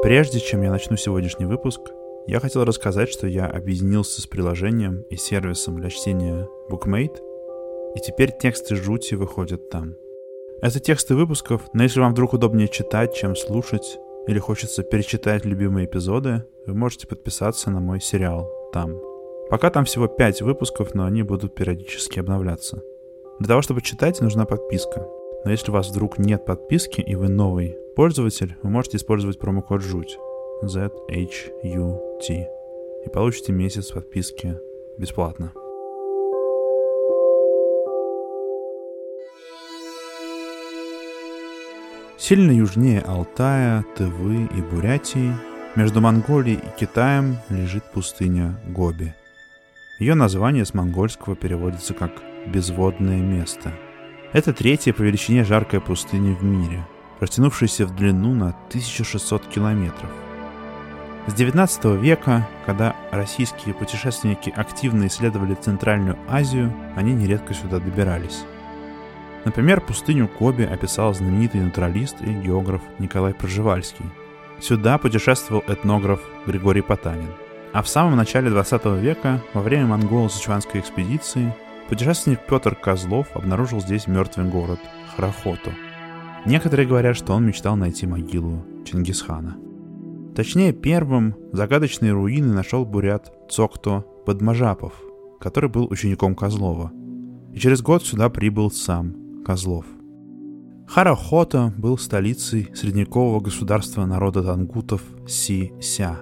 Прежде чем я начну сегодняшний выпуск, я хотел рассказать, что я объединился с приложением и сервисом для чтения BookMate, и теперь тексты жути выходят там. Это тексты выпусков, но если вам вдруг удобнее читать, чем слушать, или хочется перечитать любимые эпизоды, вы можете подписаться на мой сериал там. Пока там всего 5 выпусков, но они будут периодически обновляться. Для того, чтобы читать, нужна подписка. Но если у вас вдруг нет подписки и вы новый пользователь, вы можете использовать промокод ЖУТь Z-H-U-T и получите месяц подписки бесплатно. Сильно южнее Алтая, Тывы и Бурятии, между Монголией и Китаем лежит пустыня Гоби. Ее название с монгольского переводится как «безводное место». Это третья по величине жаркая пустыня в мире, растянувшаяся в длину на 1600 километров. С 19 века, когда российские путешественники активно исследовали Центральную Азию, они нередко сюда добирались. Например, пустыню Коби описал знаменитый натуралист и географ Николай Проживальский. Сюда путешествовал этнограф Григорий Потанин. А в самом начале 20 века, во время монголо-сычуанской экспедиции, Путешественник Петр Козлов обнаружил здесь мертвый город Харахоту. Некоторые говорят, что он мечтал найти могилу Чингисхана. Точнее, первым загадочные руины нашел бурят Цокто Подмажапов, который был учеником Козлова. И через год сюда прибыл сам Козлов. Харахота был столицей средневекового государства народа тангутов Си-Ся.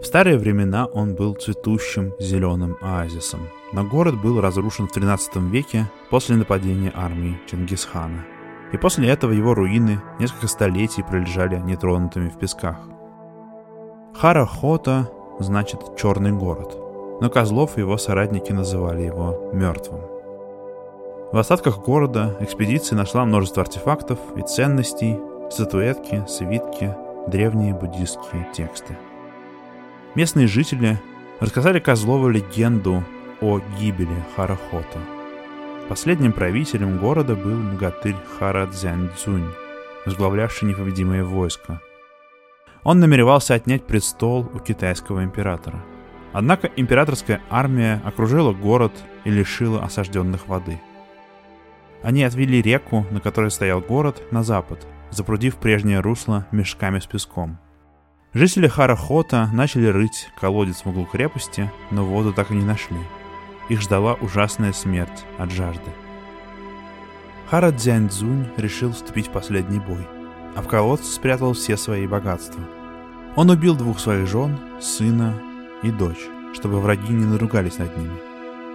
В старые времена он был цветущим зеленым оазисом – но город был разрушен в 13 веке после нападения армии Чингисхана. И после этого его руины несколько столетий пролежали нетронутыми в песках. Харахота значит «черный город», но Козлов и его соратники называли его «мертвым». В остатках города экспедиция нашла множество артефактов и ценностей, статуэтки, свитки, древние буддистские тексты. Местные жители рассказали Козлову легенду о гибели Харахота. Последним правителем города был богатырь Хара Цзяньцзунь, возглавлявший непобедимое войско. Он намеревался отнять престол у китайского императора. Однако императорская армия окружила город и лишила осажденных воды. Они отвели реку, на которой стоял город, на запад, запрудив прежнее русло мешками с песком. Жители Харахота начали рыть колодец в углу крепости, но воду так и не нашли – их ждала ужасная смерть от жажды. Хара Цзяньцзунь решил вступить в последний бой, а в колодце спрятал все свои богатства. Он убил двух своих жен, сына и дочь, чтобы враги не наругались над ними,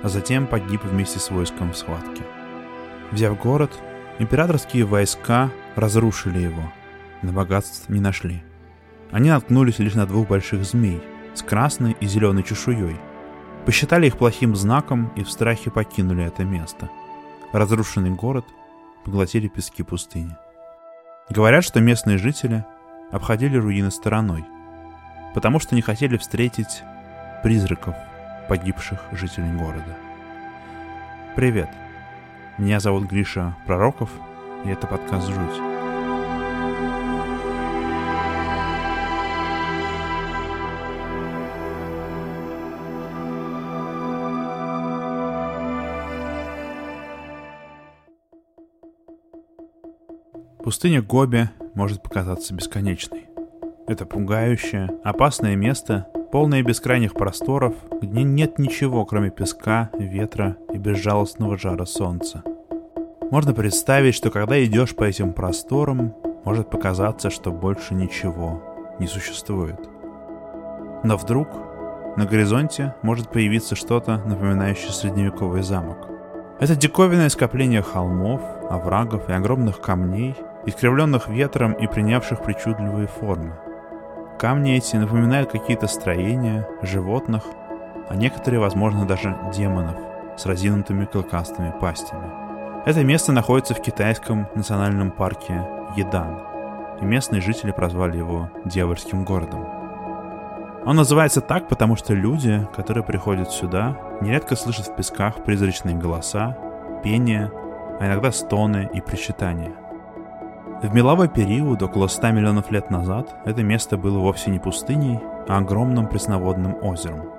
а затем погиб вместе с войском в схватке. Взяв город, императорские войска разрушили его, но богатств не нашли. Они наткнулись лишь на двух больших змей с красной и зеленой чешуей – Посчитали их плохим знаком и в страхе покинули это место. Разрушенный город поглотили пески пустыни. Говорят, что местные жители обходили руины стороной, потому что не хотели встретить призраков погибших жителей города. Привет, меня зовут Гриша Пророков, и это подкаст «Жуть». Пустыня Гоби может показаться бесконечной. Это пугающее, опасное место, полное бескрайних просторов, где нет ничего, кроме песка, ветра и безжалостного жара солнца. Можно представить, что когда идешь по этим просторам, может показаться, что больше ничего не существует. Но вдруг на горизонте может появиться что-то, напоминающее средневековый замок. Это диковинное скопление холмов, оврагов и огромных камней – искривленных ветром и принявших причудливые формы. Камни эти напоминают какие-то строения, животных, а некоторые, возможно, даже демонов с разинутыми клыкастыми пастями. Это место находится в китайском национальном парке Едан, и местные жители прозвали его «Дьявольским городом». Он называется так, потому что люди, которые приходят сюда, нередко слышат в песках призрачные голоса, пение, а иногда стоны и причитания. В меловой период, около 100 миллионов лет назад, это место было вовсе не пустыней, а огромным пресноводным озером.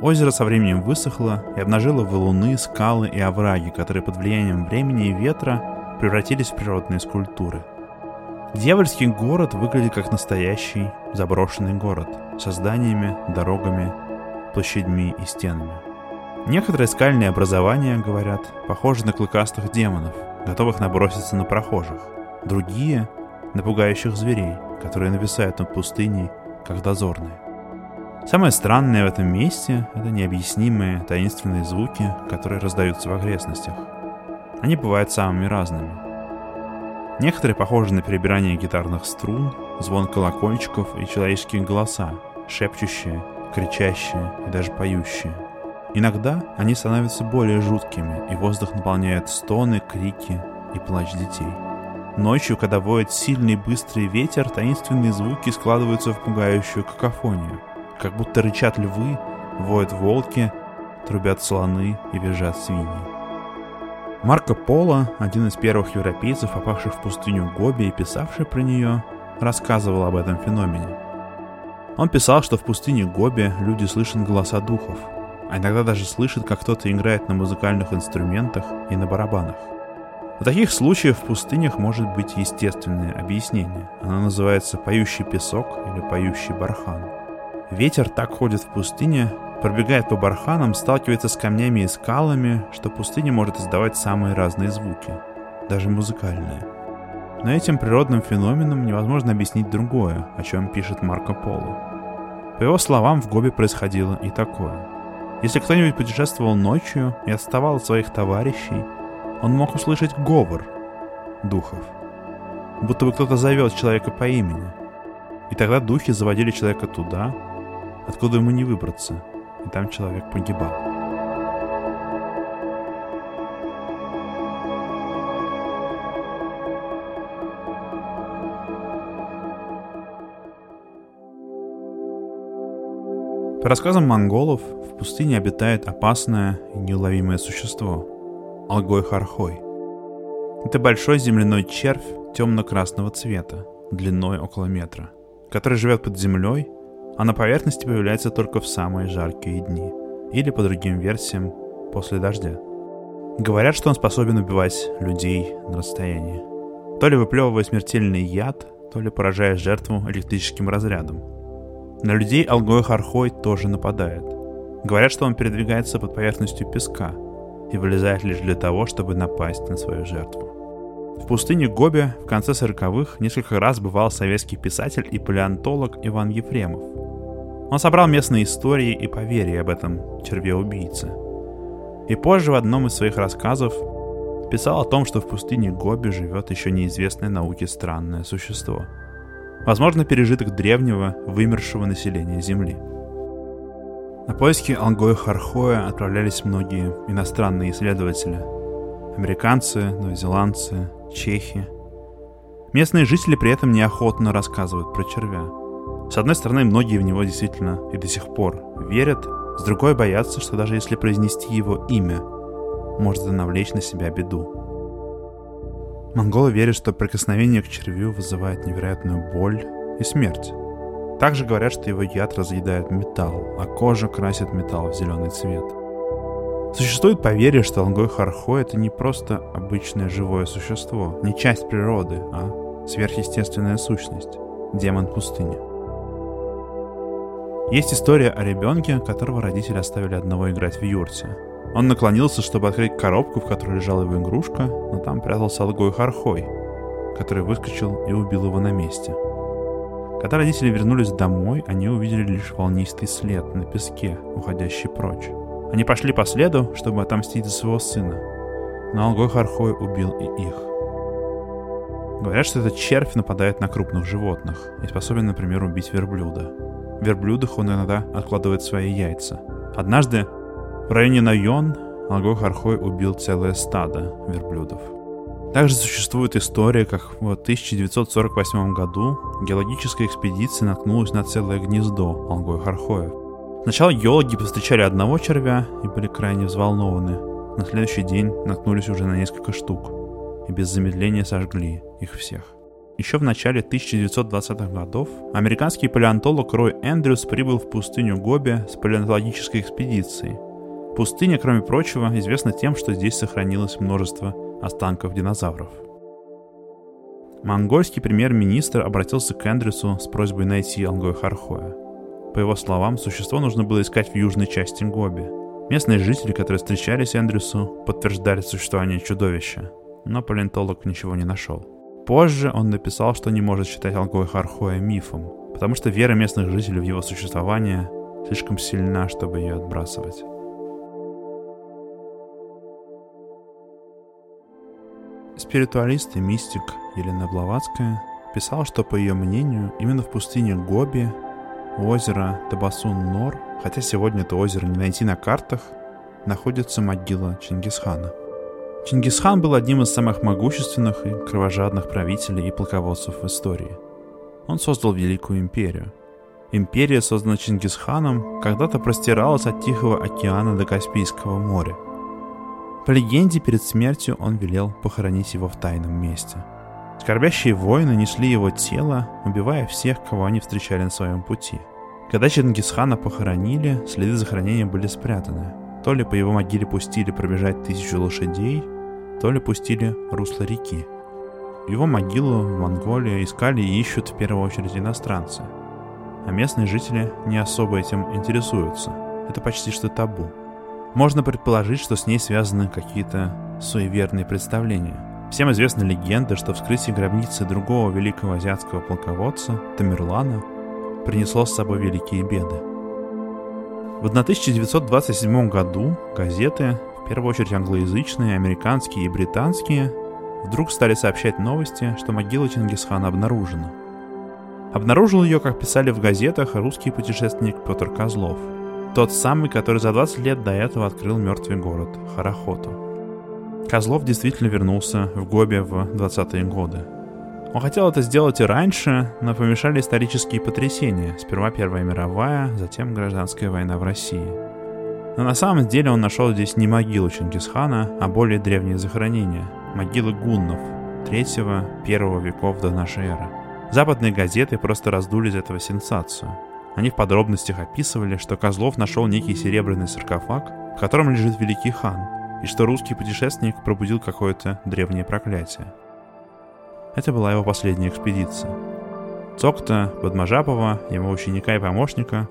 Озеро со временем высохло и обнажило валуны, скалы и овраги, которые под влиянием времени и ветра превратились в природные скульптуры. Дьявольский город выглядит как настоящий заброшенный город со зданиями, дорогами, площадьми и стенами. Некоторые скальные образования, говорят, похожи на клыкастых демонов, готовых наброситься на прохожих. Другие — на пугающих зверей, которые нависают над пустыней, как дозорные. Самое странное в этом месте — это необъяснимые таинственные звуки, которые раздаются в окрестностях. Они бывают самыми разными. Некоторые похожи на перебирание гитарных струн, звон колокольчиков и человеческие голоса, шепчущие, кричащие и даже поющие. Иногда они становятся более жуткими, и воздух наполняет стоны, крики и плач детей. Ночью, когда воет сильный быстрый ветер, таинственные звуки складываются в пугающую какофонию. Как будто рычат львы, воют волки, трубят слоны и визжат свиньи. Марко Поло, один из первых европейцев, попавших в пустыню Гоби и писавший про нее, рассказывал об этом феномене. Он писал, что в пустыне Гоби люди слышат голоса духов, а иногда даже слышат, как кто-то играет на музыкальных инструментах и на барабанах. В таких случаях в пустынях может быть естественное объяснение. Оно называется «поющий песок» или «поющий бархан». Ветер так ходит в пустыне, пробегает по барханам, сталкивается с камнями и скалами, что пустыня может издавать самые разные звуки, даже музыкальные. Но этим природным феноменом невозможно объяснить другое, о чем пишет Марко Поло. По его словам, в Гобе происходило и такое. Если кто-нибудь путешествовал ночью и отставал от своих товарищей, он мог услышать говор духов, будто бы кто-то зовет человека по имени. И тогда духи заводили человека туда, откуда ему не выбраться, и там человек погибал. По рассказам монголов, в пустыне обитает опасное и неуловимое существо — Алгой-Хархой. Это большой земляной червь темно-красного цвета, длиной около метра, который живет под землей, а на поверхности появляется только в самые жаркие дни, или, по другим версиям, после дождя. Говорят, что он способен убивать людей на расстоянии. То ли выплевывая смертельный яд, то ли поражая жертву электрическим разрядом. На людей Алгой Хархой тоже нападает. Говорят, что он передвигается под поверхностью песка – и вылезает лишь для того, чтобы напасть на свою жертву. В пустыне Гоби в конце 40-х несколько раз бывал советский писатель и палеонтолог Иван Ефремов. Он собрал местные истории и поверья об этом черве-убийце. И позже в одном из своих рассказов писал о том, что в пустыне Гоби живет еще неизвестное науке странное существо. Возможно, пережиток древнего, вымершего населения Земли – на поиски Алгоя Хархоя отправлялись многие иностранные исследователи. Американцы, новозеландцы, чехи. Местные жители при этом неохотно рассказывают про червя. С одной стороны, многие в него действительно и до сих пор верят, с другой боятся, что даже если произнести его имя, может навлечь на себя беду. Монголы верят, что прикосновение к червю вызывает невероятную боль и смерть. Также говорят, что его яд разъедает металл, а кожа красит металл в зеленый цвет. Существует поверье, что Алгой Хархо — это не просто обычное живое существо, не часть природы, а сверхъестественная сущность, демон пустыни. Есть история о ребенке, которого родители оставили одного играть в юрте. Он наклонился, чтобы открыть коробку, в которой лежала его игрушка, но там прятался Алгой Хархой, который выскочил и убил его на месте — когда родители вернулись домой, они увидели лишь волнистый след на песке, уходящий прочь. Они пошли по следу, чтобы отомстить за своего сына. Но Алгой Хархой убил и их. Говорят, что этот червь нападает на крупных животных и способен, например, убить верблюда. В верблюдах он иногда откладывает свои яйца. Однажды в районе Найон Алгой Хархой убил целое стадо верблюдов. Также существует история, как в 1948 году геологическая экспедиция наткнулась на целое гнездо алгой хархоев. Сначала геологи повстречали одного червя и были крайне взволнованы. На следующий день наткнулись уже на несколько штук и без замедления сожгли их всех. Еще в начале 1920-х годов американский палеонтолог Рой Эндрюс прибыл в пустыню Гоби с палеонтологической экспедицией. Пустыня, кроме прочего, известна тем, что здесь сохранилось множество останков динозавров. Монгольский премьер-министр обратился к Эндрюсу с просьбой найти Алгой Хархоя. По его словам, существо нужно было искать в южной части Гоби. Местные жители, которые встречались Эндрюсу, подтверждали существование чудовища, но палеонтолог ничего не нашел. Позже он написал, что не может считать Алгой Хархоя мифом, потому что вера местных жителей в его существование слишком сильна, чтобы ее отбрасывать. Спиритуалист и мистик Елена Блаватская писала, что, по ее мнению, именно в пустыне Гоби у озера Табасун-Нор, хотя сегодня это озеро не найти на картах, находится могила Чингисхана – Чингисхан был одним из самых могущественных и кровожадных правителей и полководцев в истории. Он создал Великую империю. Империя, созданная Чингисханом, когда-то простиралась от Тихого океана до Каспийского моря. По легенде, перед смертью он велел похоронить его в тайном месте. Скорбящие воины несли его тело, убивая всех, кого они встречали на своем пути. Когда Чингисхана похоронили, следы захоронения были спрятаны. То ли по его могиле пустили пробежать тысячу лошадей, то ли пустили русло реки. Его могилу в Монголии искали и ищут в первую очередь иностранцы. А местные жители не особо этим интересуются. Это почти что табу. Можно предположить, что с ней связаны какие-то суеверные представления. Всем известна легенда, что вскрытие гробницы другого великого азиатского полководца, Тамерлана, принесло с собой великие беды. В 1927 году газеты в первую очередь англоязычные, американские и британские, вдруг стали сообщать новости, что могила Чингисхана обнаружена. Обнаружил ее, как писали в газетах, русский путешественник Петр Козлов. Тот самый, который за 20 лет до этого открыл мертвый город Харахоту. Козлов действительно вернулся в Гобе в 20-е годы. Он хотел это сделать и раньше, но помешали исторические потрясения. Сперва Первая мировая, затем гражданская война в России. Но на самом деле он нашел здесь не могилу Чингисхана, а более древние захоронения – могилы гуннов 3-1 веков до нашей эры. Западные газеты просто раздули из этого сенсацию. Они в подробностях описывали, что Козлов нашел некий серебряный саркофаг, в котором лежит великий хан, и что русский путешественник пробудил какое-то древнее проклятие. Это была его последняя экспедиция. Цокта, Бадмажапова, его ученика и помощника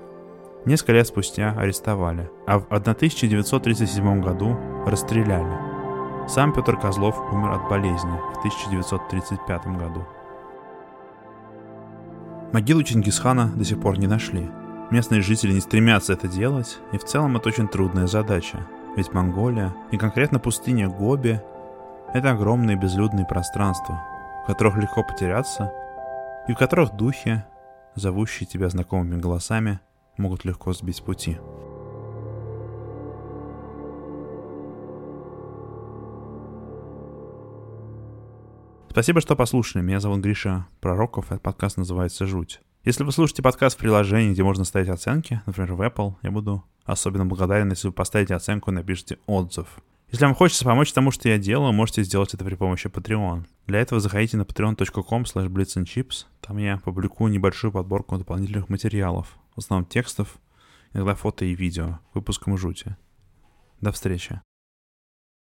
Несколько лет спустя арестовали, а в 1937 году расстреляли. Сам Петр Козлов умер от болезни в 1935 году. Могилу Чингисхана до сих пор не нашли. Местные жители не стремятся это делать, и в целом это очень трудная задача. Ведь Монголия, и конкретно пустыня Гоби, это огромные безлюдные пространства, в которых легко потеряться, и в которых духи, зовущие тебя знакомыми голосами, могут легко сбить с пути. Спасибо, что послушали. Меня зовут Гриша Пророков, этот подкаст называется «Жуть». Если вы слушаете подкаст в приложении, где можно ставить оценки, например, в Apple, я буду особенно благодарен, если вы поставите оценку и напишите отзыв. Если вам хочется помочь тому, что я делаю, можете сделать это при помощи Patreon. Для этого заходите на patreon.com blitzandchips. Там я публикую небольшую подборку дополнительных материалов, в основном текстов, иногда фото и видео, выпуском жути. До встречи.